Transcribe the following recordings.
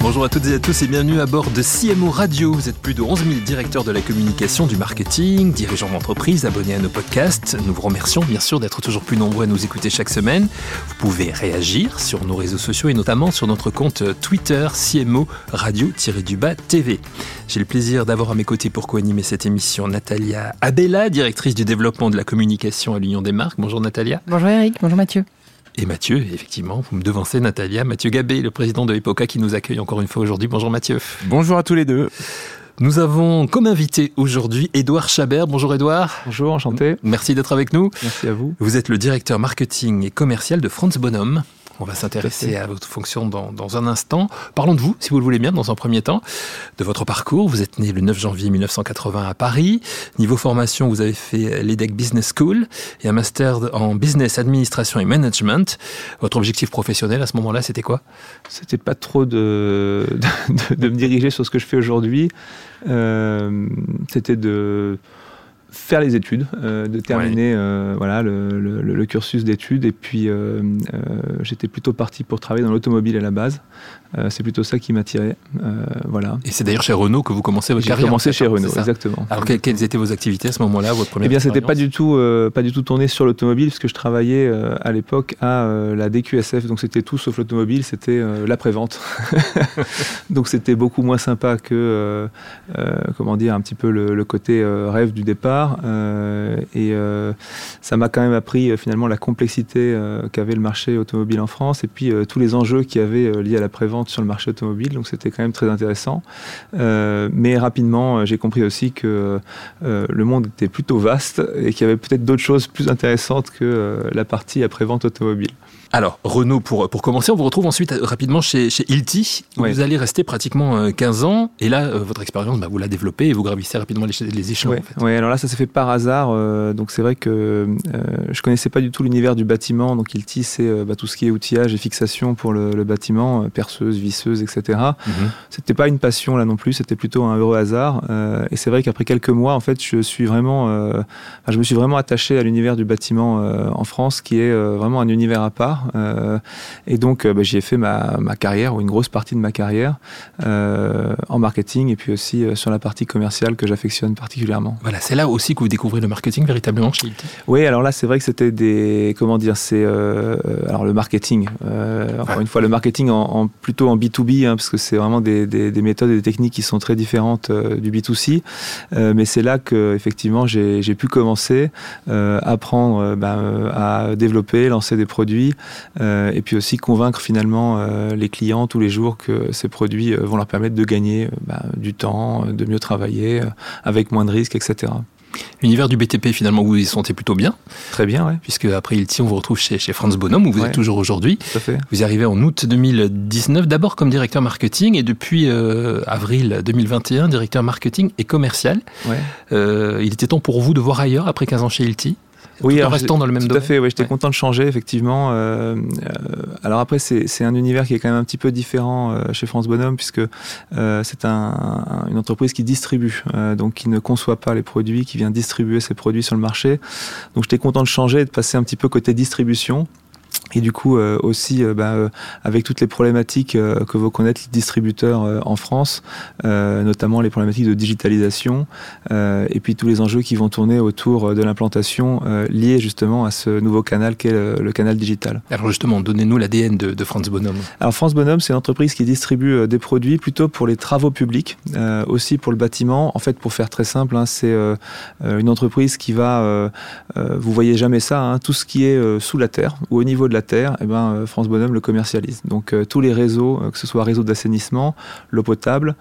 Bonjour à toutes et à tous et bienvenue à bord de CMO Radio. Vous êtes plus de 11 000 directeurs de la communication, du marketing, dirigeants d'entreprise, abonnés à nos podcasts. Nous vous remercions bien sûr d'être toujours plus nombreux à nous écouter chaque semaine. Vous pouvez réagir sur nos réseaux sociaux et notamment sur notre compte Twitter CMO Radio-du-bas TV. J'ai le plaisir d'avoir à mes côtés pour co-animer cette émission Natalia Abella, directrice du développement de la communication à l'Union des marques. Bonjour Natalia. Bonjour Eric, bonjour Mathieu et Mathieu, effectivement, vous me devancez Natalia, Mathieu Gabé, le président de Epoca qui nous accueille encore une fois aujourd'hui. Bonjour Mathieu. Bonjour à tous les deux. Nous avons comme invité aujourd'hui Édouard Chabert. Bonjour Édouard. Bonjour, enchanté. Merci d'être avec nous. Merci à vous. Vous êtes le directeur marketing et commercial de France Bonhomme. On va s'intéresser à votre fonction dans, dans, un instant. Parlons de vous, si vous le voulez bien, dans un premier temps, de votre parcours. Vous êtes né le 9 janvier 1980 à Paris. Niveau formation, vous avez fait l'EDEC Business School et un master en business, administration et management. Votre objectif professionnel à ce moment-là, c'était quoi? C'était pas trop de, de, de, me diriger sur ce que je fais aujourd'hui. Euh, c'était de faire les études, euh, de terminer euh, voilà, le, le, le cursus d'études. Et puis, euh, j'étais plutôt parti pour travailler dans l'automobile à la base. C'est plutôt ça qui m'attirait. voilà. Et c'est d'ailleurs chez Renault que vous commencez votre carrière J'ai commencé chez hein, Renault, exactement. Alors, quelles, quelles étaient vos activités à ce moment-là, votre première Eh bien, c'était pas du tout, pas du tout tourné sur l'automobile, puisque je travaillais à l'époque à la DQSF. Donc, c'était tout sauf l'automobile, c'était l'après-vente. donc, c'était beaucoup moins sympa que, comment dire, un petit peu le, le côté rêve du départ. Euh, et euh, ça m'a quand même appris euh, finalement la complexité qu'avait le marché automobile en France et puis tous les enjeux qu'il y avait liés à la prévente sur le marché automobile. Donc c'était quand même très intéressant. mais rapidement, j'ai compris aussi que le monde était plutôt vaste et qu'il y avait peut-être d'autres choses plus intéressantes que la partie après-vente automobile. Alors, Renault, pour, pour commencer, on vous retrouve ensuite rapidement chez, chez Ilti, où Oui. vous allez rester pratiquement 15 ans, et là, votre expérience, bah, vous la développez et vous gravissez rapidement les, les échelons. Ouais, en fait. ouais, alors là, ça s'est fait par hasard. euh, donc c'est vrai que euh, je connaissais pas du tout l'univers du bâtiment. Donc Ilti, c'est euh, bah, tout ce qui est outillage et fixation pour le, le bâtiment, euh, perceuse, visseuse, etc. Mhm. C'était pas une passion là non plus, c'était plutôt un heureux hasard. Euh, et c'est vrai qu'après quelques mois, en fait, je suis vraiment, enfin, je me suis vraiment attaché à l'univers du bâtiment en France, qui est vraiment un univers à part. Et donc, bah, j'y ai fait ma, ma carrière ou une grosse partie de ma carrière en marketing et puis aussi sur la partie commerciale que j'affectionne particulièrement. Voilà, c'est là aussi que vous découvrez le marketing véritablement chez Ilti. Oui, alors là, c'est vrai que c'était des. Comment dire C'est. euh, alors, le marketing. euh, encore une fois, le marketing plutôt en B2B, hein, parce que c'est vraiment des, des- des méthodes et des techniques qui sont très différentes euh, du B2C. Euh, mais c'est là que, effectivement, j'ai pu commencer euh, à apprendre euh, ben, euh, à développer, lancer des produits, euh, et puis aussi convaincre finalement euh, les clients tous les jours que ces produits euh, vont leur permettre de gagner euh, ben, du temps, euh, de mieux travailler, euh, avec moins de risques, etc. L'univers du BTP, finalement, vous y sentez plutôt bien, Très bien, ouais, puisque après Ilti, on vous retrouve chez, chez Franz Bonhomme, où vous Ouais. êtes toujours aujourd'hui. tout à fait. Vous y arrivez en août 2019, d'abord comme directeur marketing, et depuis euh, avril 2021, directeur marketing et commercial. Ouais. Euh, il était temps pour vous de voir ailleurs après 15 ans chez Ilti Oui, tout en restant dans le même Tout domaine. à fait, ouais, j'étais Ouais. content de changer, effectivement. Euh, euh, alors après, c'est un univers qui est quand même un petit peu différent euh, chez France Bonhomme, puisque euh, c'est un, un- une entreprise qui distribue, donc qui ne conçoit pas les produits, qui vient distribuer ses produits sur le marché. Donc j'étais content de changer et de passer un petit peu côté distribution. Et du coup, euh, aussi, euh, bah, euh, avec toutes les problématiques que vont connaître les distributeurs en France, notamment les problématiques de digitalisation, et puis tous les enjeux qui vont tourner autour de l'implantation liés justement à ce nouveau canal qu'est le, le canal digital. Alors justement, donnez-nous l'ADN de, de Franz Bonhomme. Alors France Bonhomme, c'est une entreprise qui distribue des produits plutôt pour les travaux publics, aussi pour le bâtiment. En fait, pour faire très simple, hein, c'est une entreprise qui va, vous voyez jamais ça, hein, tout ce qui est sous la terre ou au niveau de la terre, eh ben, euh, France Bonhomme le commercialise. Donc euh, tous les réseaux, euh, que ce soit réseau d'assainissement, l'eau potable,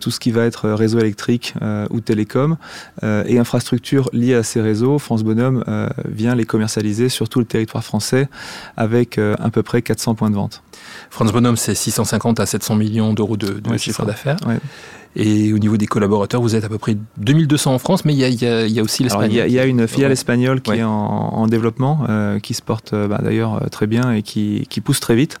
tout ce qui va être réseau électrique ou télécom et infrastructures liées à ces réseaux, France Bonhomme vient les commercialiser sur tout le territoire français avec à peu près 400 points de vente. Franz Bonhomme, c'est 650 à 700 millions d'euros de, chiffre d'affaires. Et au niveau des collaborateurs, vous êtes à peu près 2200 en France, mais il y a, aussi l'Espagne. Il y, a une filiale espagnole qui est en, développement, qui se porte bah, d'ailleurs très bien et qui, pousse très vite.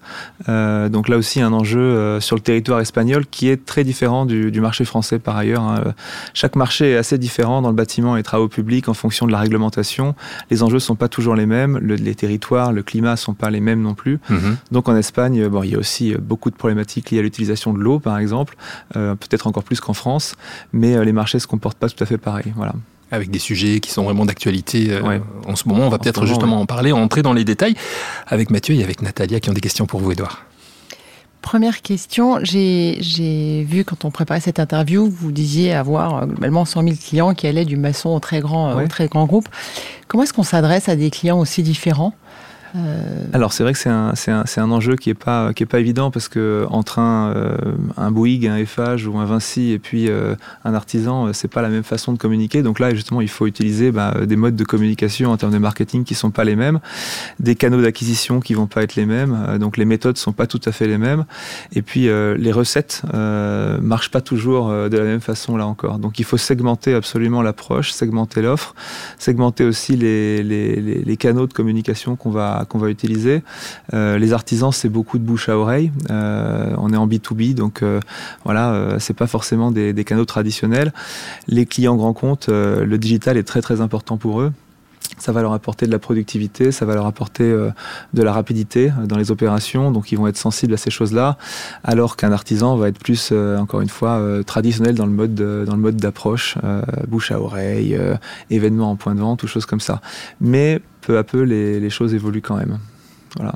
donc là aussi, un enjeu sur le territoire espagnol qui est très différent du, marché français par ailleurs. Hein. Chaque marché est assez différent dans le bâtiment et travaux publics en fonction de la réglementation. Les enjeux sont pas toujours les mêmes, les territoires, le climat sont pas les mêmes non plus. Mhm. Donc en Espagne, bon, il y a aussi beaucoup de problématiques liées à l'utilisation de l'eau, par exemple, euh, peut-être encore plus qu'en France, mais euh, les marchés se comportent pas tout à fait pareil. Voilà avec des sujets qui sont vraiment d'actualité euh, en ce moment. On va peut-être justement en parler, entrer dans les détails avec Mathieu et avec Natalia qui ont des questions pour vous, Edouard. Première question, j'ai vu quand on préparait cette interview, vous disiez avoir globalement 100 000 clients qui allaient du maçon au très grand, au très grand groupe. Comment est-ce qu'on s'adresse à des clients aussi différents? Euh, Alors c'est vrai que c'est un, un, un, enjeu qui est pas pas évident parce que entre un, euh, un Bouygues, un Eiffage ou un Vinci et puis euh, un artisan, c'est pas la même façon de communiquer. Donc là justement il faut utiliser bah, des modes de communication en termes de marketing qui sont pas les mêmes, des canaux d'acquisition qui vont pas être les mêmes. donc les méthodes sont pas tout à fait les mêmes. Et puis les recettes marchent pas toujours de la même façon là encore. Donc il faut segmenter absolument l'approche, segmenter l'offre, segmenter aussi les, les, les canaux de communication qu'on va qu'on va utiliser. Euh, les artisans, c'est beaucoup de bouche à oreille. Euh, on est en B2B, donc euh, voilà, c'est pas forcément des, canaux traditionnels. Les clients grands comptes, le digital est très très important pour eux ça va leur apporter de la productivité, ça va leur apporter de la rapidité dans les opérations, donc ils vont être sensibles à ces choses-là, alors qu'un artisan va être plus, encore une fois, traditionnel dans le mode dans le mode d'approche, bouche à oreille, événement en point de vente, ou choses comme ça. Mais peu à peu, les, choses évoluent quand même. Voilà.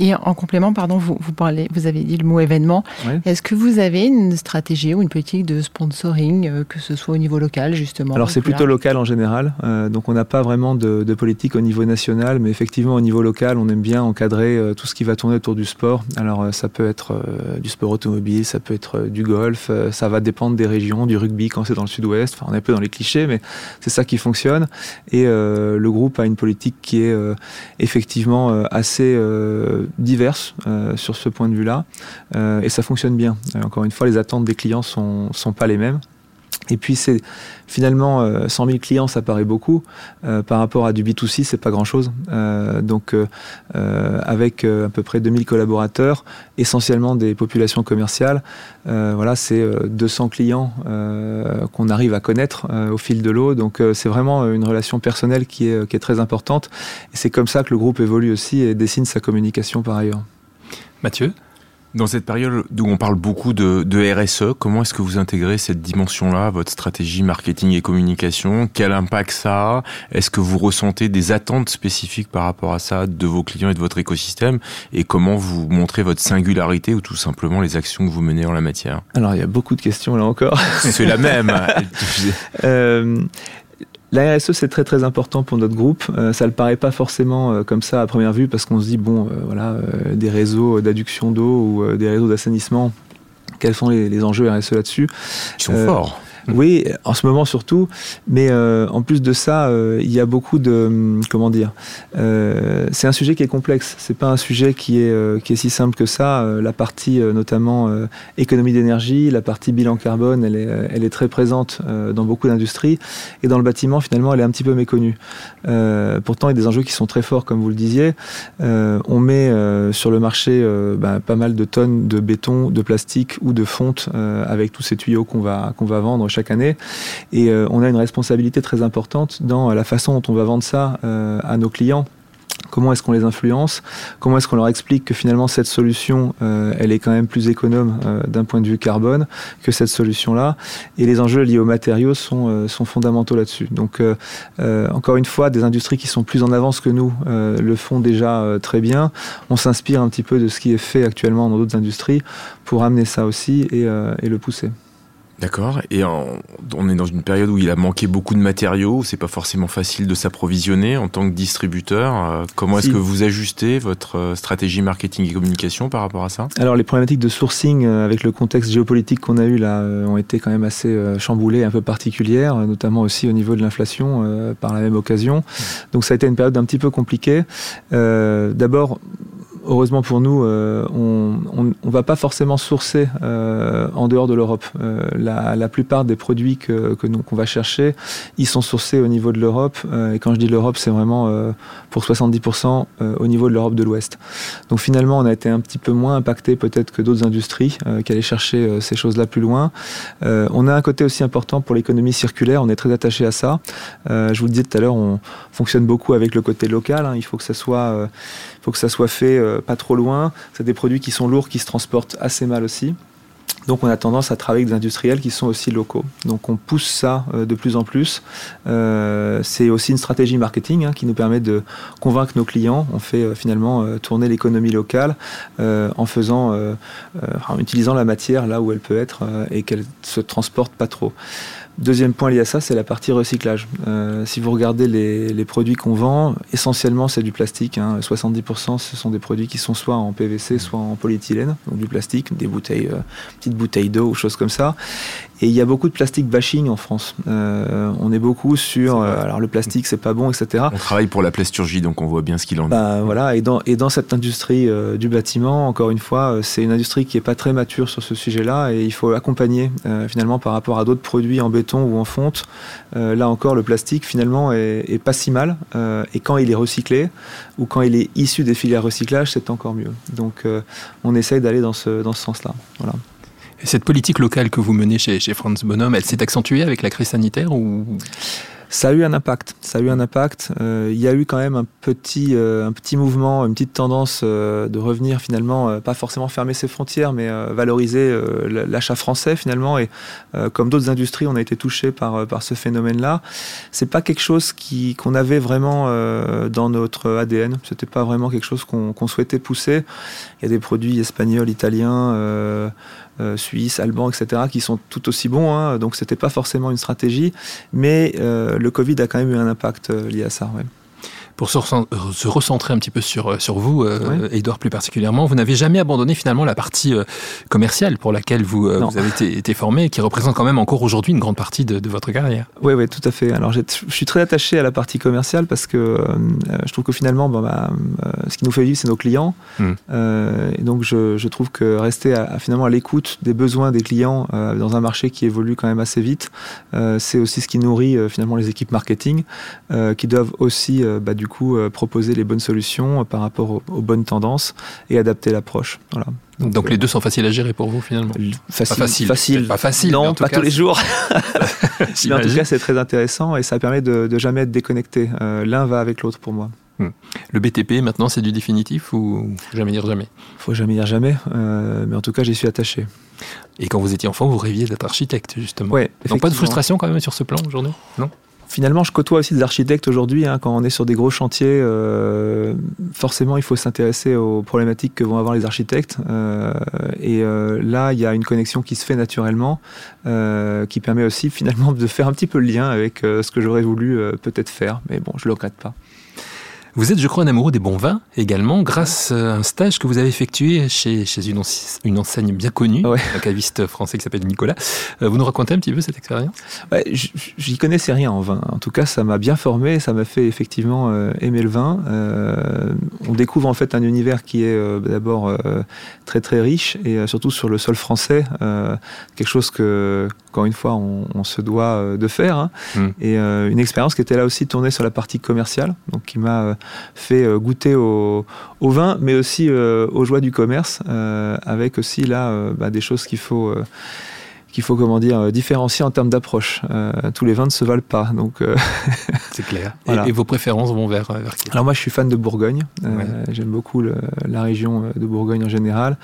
Et en complément, pardon, vous, vous, parlez, vous avez dit le mot événement. Est-ce que vous avez une stratégie ou une politique de sponsoring, euh, que ce soit au niveau local, justement? Alors, c'est plutôt local en général. Euh, donc, on n'a pas vraiment de, politique au niveau national, mais effectivement, au niveau local, on aime bien encadrer euh, tout ce qui va tourner autour du sport. Alors, ça peut être du sport automobile, ça peut être du golf, ça va dépendre des régions, du rugby quand c'est dans le sud-ouest. Enfin, on est un peu dans les clichés, mais c'est ça qui fonctionne. Et le groupe a une politique qui est effectivement assez diverses euh, sur ce point de vue-là, euh, et ça fonctionne bien. Euh, encore une fois, les attentes des clients sont, sont pas les mêmes. Et puis c'est finalement 100 000 clients, ça paraît beaucoup par rapport à du B2C, c'est pas grand-chose. donc avec à peu près 2000 collaborateurs, essentiellement des populations commerciales, voilà, c'est 200 clients qu'on arrive à connaître au fil de l'eau. Donc c'est vraiment une relation personnelle qui est, qui est très importante. Et c'est comme ça que le groupe évolue aussi et dessine sa communication par ailleurs. Mathieu? Dans cette période où on parle beaucoup de, RSE, comment est-ce que vous intégrez cette dimension-là à votre stratégie marketing et communication? Quel impact ça a? Est-ce que vous ressentez des attentes spécifiques par rapport à ça de vos clients et de votre écosystème? Et comment vous montrez votre singularité ou tout simplement les actions que vous menez en la matière? Alors il y a beaucoup de questions là encore. C'est la même. euh, la RSE, c'est très très important pour notre groupe. Euh, ça ne paraît pas forcément euh, comme ça à première vue parce qu'on se dit, bon, euh, voilà, des réseaux d'adduction d'eau ou des réseaux d'assainissement, quels sont les, les enjeux RSE là-dessus? Ils sont forts. Oui, en ce moment surtout. Mais euh, en plus de ça, euh, il y a beaucoup de hum, comment dire. Euh, c'est un sujet qui est complexe. C'est pas un sujet qui est qui est si simple que ça. la partie notamment économie d'énergie, la partie bilan carbone, elle est elle est très présente dans beaucoup d'industries et dans le bâtiment finalement elle est un petit peu méconnue. pourtant il y a des enjeux qui sont très forts comme vous le disiez. on met sur le marché bah, pas mal de tonnes de béton, de plastique ou de fonte avec tous ces tuyaux qu'on va qu'on va vendre année. Et euh, on a une responsabilité très importante dans la façon dont on va vendre ça euh, à nos clients. Comment est-ce qu'on les influence? Comment est-ce qu'on leur explique que finalement cette solution, euh, elle est quand même plus économe d'un point de vue carbone que cette solution-là? Et les enjeux liés aux matériaux sont, fondamentaux là-dessus. Donc, encore une fois, des industries qui sont plus en avance que nous le font déjà très bien. On s'inspire un petit peu de ce qui est fait actuellement dans d'autres industries pour amener ça aussi et le pousser. D'accord. Et on est dans une période où il a manqué beaucoup de matériaux, c'est pas forcément facile de s'approvisionner en tant que distributeur. Euh, comment est-ce que vous ajustez votre euh, stratégie marketing et communication par rapport à ça? Alors les problématiques de sourcing euh, avec le contexte géopolitique qu'on a eu là ont été quand même assez chamboulées, un peu particulières, notamment aussi au niveau de l'inflation par la même occasion. Donc ça a été une période un petit peu compliquée. D'abord heureusement pour nous, on ne va pas forcément sourcer en dehors de l'Europe. La, plupart des produits que, qu'on va chercher, ils sont sourcés au niveau de l'Europe. et quand je dis l'Europe, c'est vraiment pour 70% au niveau de l'Europe de l'Ouest. Donc finalement, on a été un petit peu moins impacté peut-être que d'autres industries qui allaient chercher ces choses-là plus loin. on a un côté aussi important pour l'économie circulaire. On est très attaché à ça. je vous le disais tout à l'heure, on fonctionne beaucoup avec le côté local. Hein. Il faut que ça soit, euh, faut que ça soit fait euh, pas trop loin. C'est des produits qui sont lourds, qui se transportent assez mal aussi. Donc on a tendance à travailler avec des industriels qui sont aussi locaux. Donc on pousse ça euh, de plus en plus. c'est aussi une stratégie marketing hein, qui nous permet de convaincre nos clients. On fait finalement tourner l'économie locale en faisant, en utilisant la matière là où elle peut être et qu'elle se transporte pas trop. Deuxième point lié à ça, c'est la partie recyclage. Euh, si vous regardez les, produits qu'on vend, essentiellement c'est du plastique. 70% hein. ce sont des produits qui sont soit en PVC, soit en polyéthylène, donc du plastique, des bouteilles, euh, petites bouteilles d'eau ou choses comme ça. Et il y a beaucoup de plastique bashing en France. Euh, on est beaucoup sur, euh, alors le plastique c'est pas bon, etc. On travaille pour la plasturgie, donc on voit bien ce qu'il en est. Bah, voilà, et dans, et dans cette industrie euh, du bâtiment, encore une fois, c'est une industrie qui est pas très mature sur ce sujet-là, et il faut accompagner finalement par rapport à d'autres produits en béton ou en fonte. là encore, le plastique finalement est, est pas si mal, et quand il est recyclé ou quand il est issu des filières recyclage, c'est encore mieux. Donc on essaye d'aller dans ce, dans ce sens-là. Voilà. Et cette politique locale que vous menez chez, chez Franz Bonhomme, elle s'est accentuée avec la crise sanitaire ou? Ça a eu un impact. Ça a eu un impact. Euh, il y a eu quand même un petit, euh, un petit mouvement, une petite tendance euh, de revenir finalement, pas forcément fermer ses frontières, mais valoriser l'achat français finalement. Et comme d'autres industries, on a été touché par, par ce phénomène-là. C'est pas quelque chose qui qu'on avait vraiment dans notre ADN. C'était pas vraiment quelque chose qu'on souhaitait pousser. Il y a des produits espagnols, italiens. Euh, suisses, etc., qui sont tout aussi bons. Hein, donc c'était pas forcément une stratégie, mais euh, le Covid a quand même eu un impact euh, lié à ça. Ouais. Pour se, recentrer un petit peu sur, sur vous, Edouard plus particulièrement, vous n'avez jamais abandonné finalement la partie commerciale pour laquelle vous, vous avez été, été, formé, qui représente quand même encore aujourd'hui une grande partie de, votre carrière. Oui, oui, tout à fait. Alors je suis très attaché à la partie commerciale parce que je trouve que finalement, bah, ce qui nous fait vivre, c'est nos clients. Hmm. et donc je, je, trouve que rester à, finalement à l'écoute des besoins des clients dans un marché qui évolue quand même assez vite, c'est aussi ce qui nourrit finalement les équipes marketing, qui doivent aussi bah, du coup euh, proposer les bonnes solutions euh, par rapport aux, bonnes tendances et adapter l'approche. Voilà. Donc, les euh, deux sont faciles à gérer pour vous finalement? Facile. Pas facile. facile. Pas facile. Non, pas tous les jours. mais en tout cas, c'est très intéressant et ça permet de, de jamais être déconnecté. L'un va avec l'autre pour moi. Hmm. Le BTP, maintenant, c'est du définitif ou faut jamais dire jamais? Faut jamais dire jamais, mais en tout cas, j'y suis attaché. Et quand vous étiez enfant, vous rêviez d'être architecte, justement. Ouais, Donc pas de frustration quand même sur ce plan aujourd'hui? Non? Finalement, je côtoie aussi des architectes aujourd'hui. Hein, quand on est sur des gros chantiers, euh, forcément, il faut s'intéresser aux problématiques que vont avoir les architectes. Euh, et euh, là, il y a une connexion qui se fait naturellement, qui permet aussi finalement de faire un petit peu le lien avec ce que j'aurais voulu peut-être faire. Mais bon, je le regrette pas. Vous êtes, je crois, un amoureux des bons vins également, grâce à un stage que vous avez effectué chez, chez une, une, enseigne bien connue, un caviste français qui s'appelle Nicolas. Euh, vous nous racontez un petit peu cette expérience? Ouais, J'y connaissais rien en vin. En tout cas, ça m'a bien formé, ça m'a fait effectivement euh, aimer le vin. Euh, on découvre en fait un univers qui est d'abord très très riche et surtout sur le sol français, quelque chose que, encore une fois, on, se doit de faire. Hein. Hmm. Et une expérience qui était là aussi tournée sur la partie commerciale, donc qui m'a fait euh, goûter au, vin, mais aussi euh, aux joies du commerce, euh, avec aussi là bah, des choses qu'il faut qu'il faut comment dire différencier en termes d'approche. tous les vins ne se valent pas, donc c'est clair. Et, vos préférences vont vers, vers qui? Alors moi, je suis fan de Bourgogne. J'aime beaucoup la région de Bourgogne en général,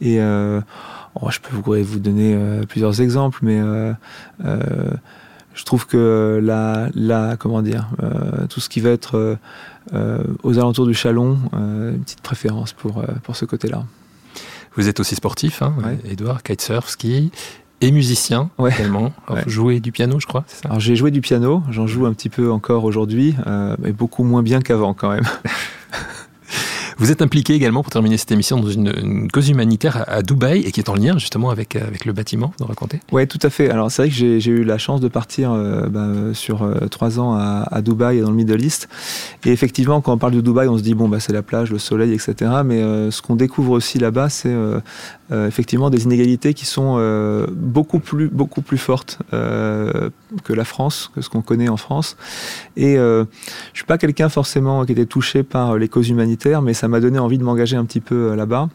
et oh, je peux vous, vous donner plusieurs exemples, mais je trouve que la, la comment dire, tout ce qui va être euh, aux alentours du Chalon, euh, une petite préférence pour, euh, pour ce côté-là. Vous êtes aussi sportif, hein, Edouard, kitesurf, ski et musicien également. Jouer du piano, je crois, Alors j'ai joué du piano, j'en joue un petit peu encore aujourd'hui, mais beaucoup moins bien qu'avant quand même. Vous êtes impliqué également, pour terminer cette émission, dans une, cause humanitaire à, Dubaï et qui est en lien justement avec, avec le bâtiment, vous raconter Oui, tout à fait. Alors c'est vrai que j'ai eu la chance de partir euh, bah, sur euh, trois ans à, à, Dubaï et dans le Middle East. Et effectivement, quand on parle de Dubaï, on se dit, bon, bah, c'est la plage, le soleil, etc. Mais ce qu'on découvre aussi là-bas, c'est effectivement des inégalités qui sont beaucoup, plus, beaucoup plus fortes que la France, que ce qu'on connaît en France. Et je suis pas quelqu'un forcément qui était touché par les causes humanitaires, mais ça m'a donné envie de m'engager un petit peu euh, là-bas.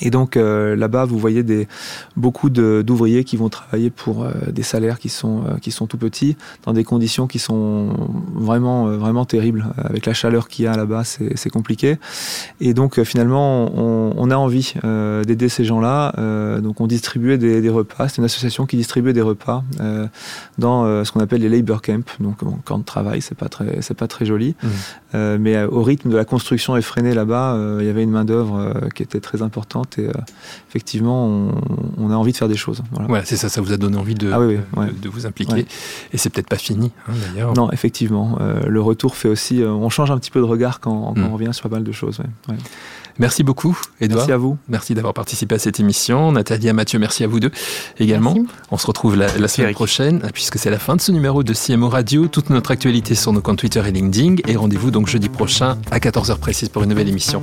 Et donc euh, là-bas, vous voyez des, beaucoup d'ouvriers qui vont travailler pour euh, des salaires qui sont, euh, qui sont tout petits, dans des conditions qui sont vraiment, vraiment terribles. Avec la chaleur qu'il y a là-bas, c'est compliqué. Et donc finalement, on, on a envie d'aider ces gens-là. donc on distribuait des, des repas. C'est une association qui distribuait des repas dans ce qu'on appelle les labor camps, donc bon, camp de travail. C'est pas très, c'est pas très joli. Mmh. mais au rythme de la construction effrénée là-bas, il y avait une main d'œuvre qui était très importante et euh, effectivement, on, a envie de faire des choses. Voilà, c'est ça, ça vous a donné envie de, ah de, vous impliquer. Et c'est peut-être pas fini, hein, d'ailleurs. Non, effectivement. Euh, le retour fait aussi. Euh, on change un petit peu de regard quand, hmm. on revient sur pas mal de choses. Merci beaucoup, Edouard. Merci à vous. Merci d'avoir participé à cette émission. Nathalie, Mathieu, merci à vous deux également. On se retrouve la, semaine prochaine, puisque c'est la fin de ce numéro de CMO Radio. Toute notre actualité sur nos comptes Twitter et LinkedIn. Et rendez-vous donc jeudi prochain à 14h précise pour une nouvelle émission.